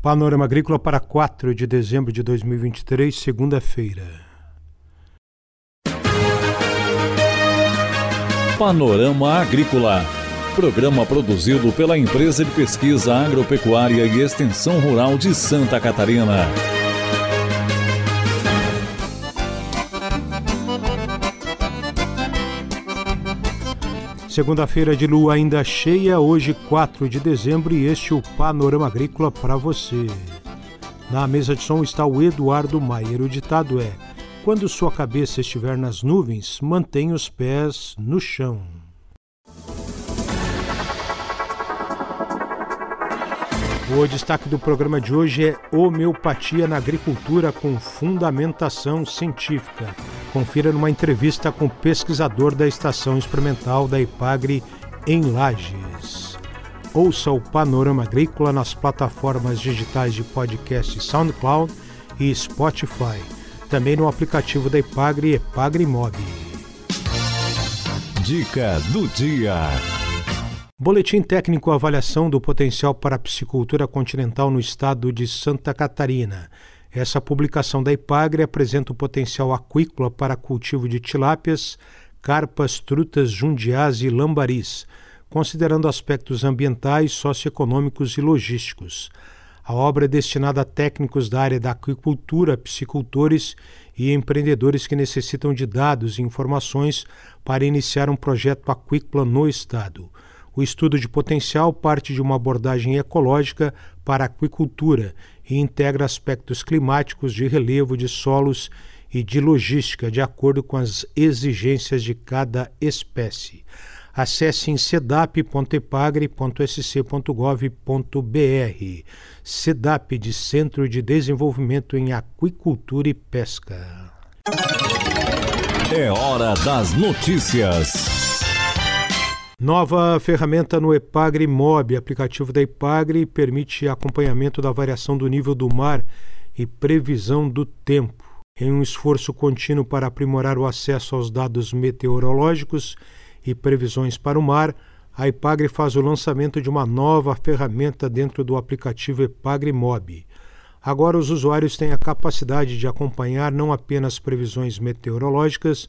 Panorama Agrícola para 4 de dezembro de 2023, segunda-feira. Panorama Agrícola. Programa produzido pela Empresa de Pesquisa Agropecuária e Extensão Rural de Santa Catarina. Segunda-feira de lua ainda cheia, hoje 4 de dezembro, e este é o Panorama Agrícola para você. Na mesa de som está o Eduardo Maier. O ditado é: Quando sua cabeça estiver nas nuvens, mantenha os pés no chão. O destaque do programa de hoje é Homeopatia na Agricultura com Fundamentação Científica. Confira numa entrevista com o pesquisador da Estação Experimental da Ipagre em Lages. Ouça o Panorama Agrícola nas plataformas digitais de podcast SoundCloud e Spotify. Também no aplicativo da Ipagre Ipagre Mob. Dica do dia. Boletim técnico avaliação do potencial para a piscicultura continental no estado de Santa Catarina. Essa publicação da Ipagre apresenta o potencial aquícola para cultivo de tilápias, carpas, trutas, jundiás e lambaris, considerando aspectos ambientais, socioeconômicos e logísticos. A obra é destinada a técnicos da área da aquicultura, piscicultores e empreendedores que necessitam de dados e informações para iniciar um projeto aquícola no estado. O estudo de potencial parte de uma abordagem ecológica para a aquicultura e integra aspectos climáticos de relevo de solos e de logística de acordo com as exigências de cada espécie. Acesse em sedap.epagre.sc.gov.br. SEDAP de Centro de Desenvolvimento em Aquicultura e Pesca. É hora das notícias. Nova ferramenta no Epagre Mob, aplicativo da Epagre, permite acompanhamento da variação do nível do mar e previsão do tempo. Em um esforço contínuo para aprimorar o acesso aos dados meteorológicos e previsões para o mar, a Epagre faz o lançamento de uma nova ferramenta dentro do aplicativo Epagre Mob. Agora os usuários têm a capacidade de acompanhar não apenas previsões meteorológicas,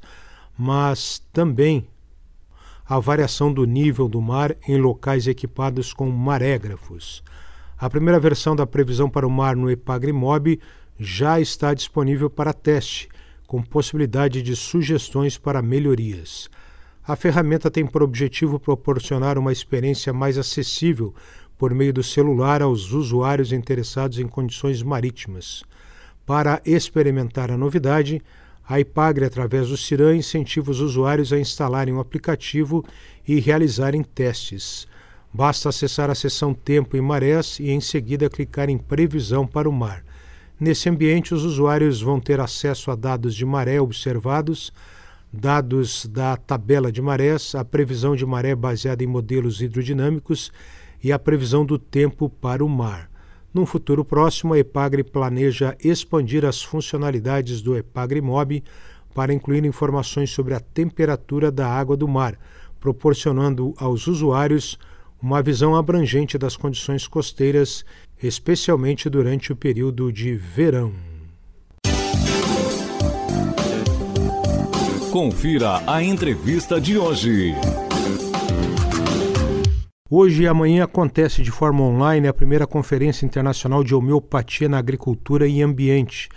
mas também a variação do nível do mar em locais equipados com marégrafos. A primeira versão da previsão para o mar no Epagrimob já está disponível para teste, com possibilidade de sugestões para melhorias. A ferramenta tem por objetivo proporcionar uma experiência mais acessível por meio do celular aos usuários interessados em condições marítimas. Para experimentar a novidade, a Ipagre, através do CIRAM, incentiva os usuários a instalarem o aplicativo e realizarem testes. Basta acessar a seção Tempo e Marés e, em seguida, clicar em Previsão para o mar. Nesse ambiente, os usuários vão ter acesso a dados de maré observados, dados da tabela de marés, a previsão de maré baseada em modelos hidrodinâmicos e a previsão do tempo para o mar. Num futuro próximo, a Epagre planeja expandir as funcionalidades do Epagre Mob para incluir informações sobre a temperatura da água do mar, proporcionando aos usuários uma visão abrangente das condições costeiras, especialmente durante o período de verão. Confira a entrevista de hoje. Hoje e amanhã acontece de forma online a primeira Conferência Internacional de Homeopatia na Agricultura e Ambiente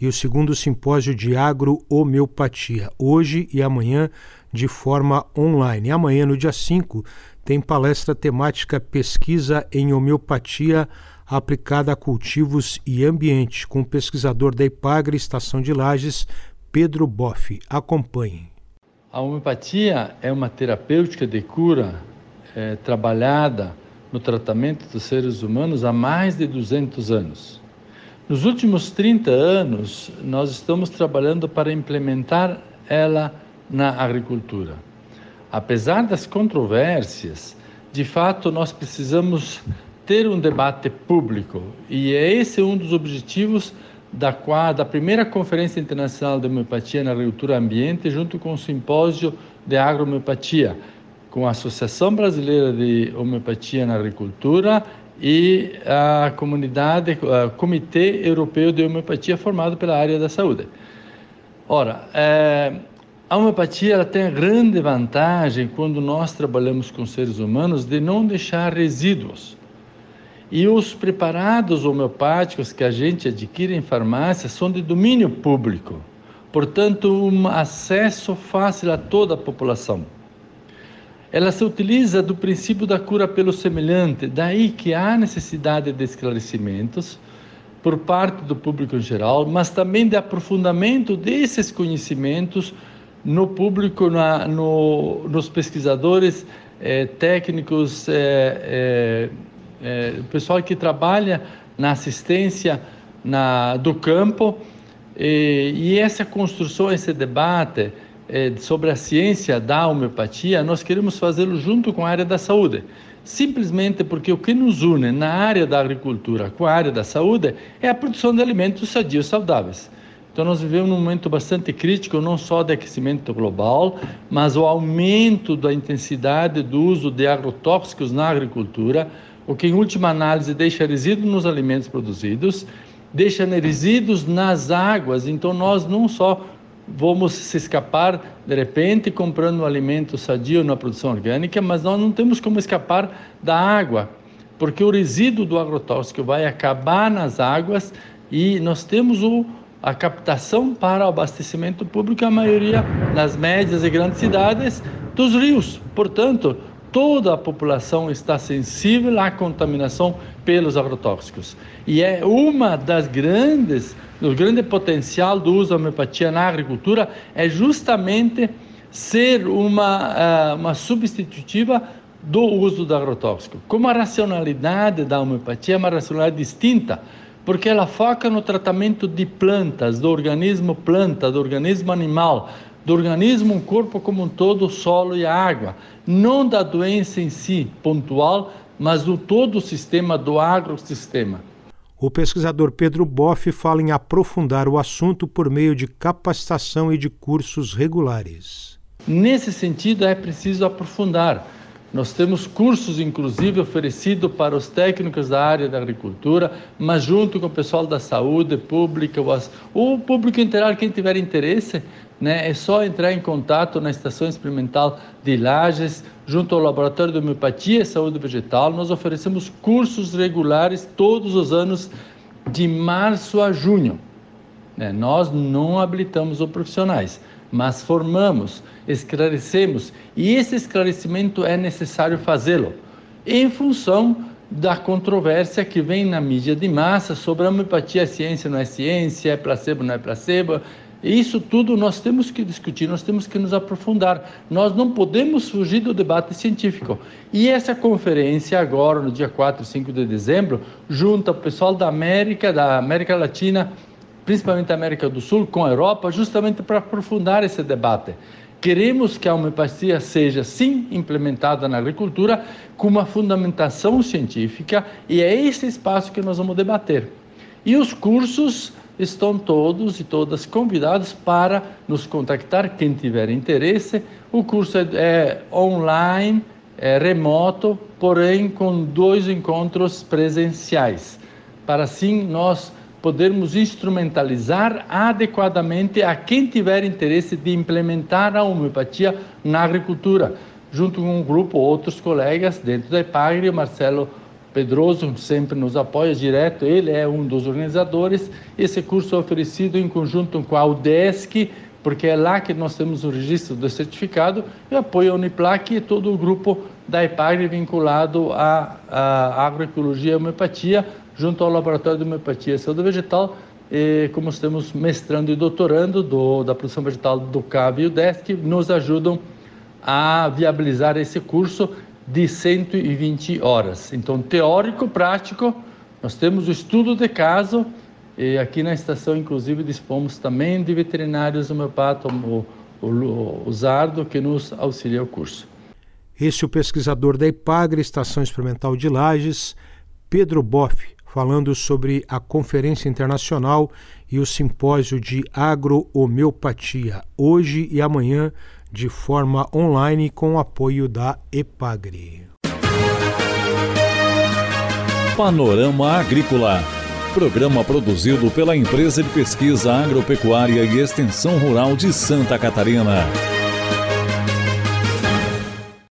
e o segundo Simpósio de Agro-Homeopatia, hoje e amanhã de forma online. Amanhã, no dia 5, tem palestra temática Pesquisa em Homeopatia aplicada a cultivos e ambiente, com o pesquisador da Ipagre Estação de Lages, Pedro Boff. Acompanhe. A homeopatia é uma terapêutica de cura é, trabalhada no tratamento dos seres humanos há mais de 200 anos. Nos últimos 30 anos, nós estamos trabalhando para implementar ela na agricultura. Apesar das controvérsias, de fato, nós precisamos ter um debate público e é esse um dos objetivos da, da primeira Conferência Internacional de Homeopatia na Agricultura e Ambiente, junto com o Simpósio de Agrohomeopatia, com a Associação Brasileira de Homeopatia na Agricultura e a comunidade, Comitê Europeu de Homeopatia formado pela área da saúde. Ora, é, a homeopatia ela tem a grande vantagem quando nós trabalhamos com seres humanos de não deixar resíduos. E os preparados homeopáticos que a gente adquire em farmácia são de domínio público, portanto, um acesso fácil a toda a população ela se utiliza do princípio da cura pelo semelhante, daí que há necessidade de esclarecimentos por parte do público em geral, mas também de aprofundamento desses conhecimentos no público, na, no, nos pesquisadores eh, técnicos, eh, eh, o pessoal que trabalha na assistência na, do campo, e essa construção, esse debate, é, sobre a ciência da homeopatia, nós queremos fazê-lo junto com a área da saúde. Simplesmente porque o que nos une na área da agricultura com a área da saúde é a produção de alimentos sadios saudáveis. Então, nós vivemos num momento bastante crítico, não só de aquecimento global, mas o aumento da intensidade do uso de agrotóxicos na agricultura, o que, em última análise, deixa resíduos nos alimentos produzidos, deixa resíduos nas águas. Então, nós não só vamos se escapar de repente comprando um alimento sadio na produção orgânica, mas nós não temos como escapar da água, porque o resíduo do agrotóxico vai acabar nas águas e nós temos o, a captação para o abastecimento público, a maioria nas médias e grandes cidades, dos rios. Portanto, toda a população está sensível à contaminação pelos agrotóxicos. E é uma das grandes, o grande potencial do uso da homeopatia na agricultura é justamente ser uma, uh, uma substitutiva do uso do agrotóxico. Como a racionalidade da homeopatia é uma racionalidade distinta, porque ela foca no tratamento de plantas, do organismo planta, do organismo animal, do organismo, um corpo como um todo, o solo e a água, não da doença em si, pontual, mas do todo o sistema, do agrosistema. O pesquisador Pedro Boff fala em aprofundar o assunto por meio de capacitação e de cursos regulares. Nesse sentido, é preciso aprofundar nós temos cursos, inclusive, oferecidos para os técnicos da área da agricultura, mas junto com o pessoal da saúde pública, o público inteiro, quem tiver interesse, né, é só entrar em contato na Estação Experimental de Lages, junto ao Laboratório de Homeopatia e Saúde Vegetal. Nós oferecemos cursos regulares todos os anos, de março a junho. Né? Nós não habilitamos os profissionais mas formamos, esclarecemos, e esse esclarecimento é necessário fazê-lo em função da controvérsia que vem na mídia de massa sobre a homeopatia, ciência não é ciência, é placebo não é placebo. Isso tudo nós temos que discutir, nós temos que nos aprofundar. Nós não podemos fugir do debate científico. E essa conferência agora, no dia 4 e 5 de dezembro, junta o pessoal da América, da América Latina, principalmente a América do Sul, com a Europa, justamente para aprofundar esse debate. Queremos que a homeopatia seja, sim, implementada na agricultura com uma fundamentação científica e é esse espaço que nós vamos debater. E os cursos estão todos e todas convidados para nos contactar, quem tiver interesse. O curso é, é online, é remoto, porém com dois encontros presenciais, para assim nós podermos instrumentalizar adequadamente a quem tiver interesse de implementar a homeopatia na agricultura, junto com um grupo outros colegas dentro da EPAGRE, o Marcelo Pedroso sempre nos apoia direto, ele é um dos organizadores. Esse curso é oferecido em conjunto com a UDESC, porque é lá que nós temos o registro do certificado, e apoia a Uniplac e todo o grupo da EPAGRE vinculado à, à agroecologia e homeopatia, junto ao Laboratório de Homeopatia e Saúde Vegetal, e como temos mestrando e doutorando do, da produção vegetal do CAB e o DESC, nos ajudam a viabilizar esse curso de 120 horas. Então, teórico, prático, nós temos o estudo de caso, e aqui na estação, inclusive, dispomos também de veterinários homeopatas, o, o, o Zardo, que nos auxilia o curso. Esse é o pesquisador da IPAGRE, Estação Experimental de Lages, Pedro Boff, falando sobre a Conferência Internacional e o Simpósio de Agrohomeopatia, hoje e amanhã, de forma online com o apoio da EPAGRE. Panorama Agrícola. Programa produzido pela Empresa de Pesquisa Agropecuária e Extensão Rural de Santa Catarina.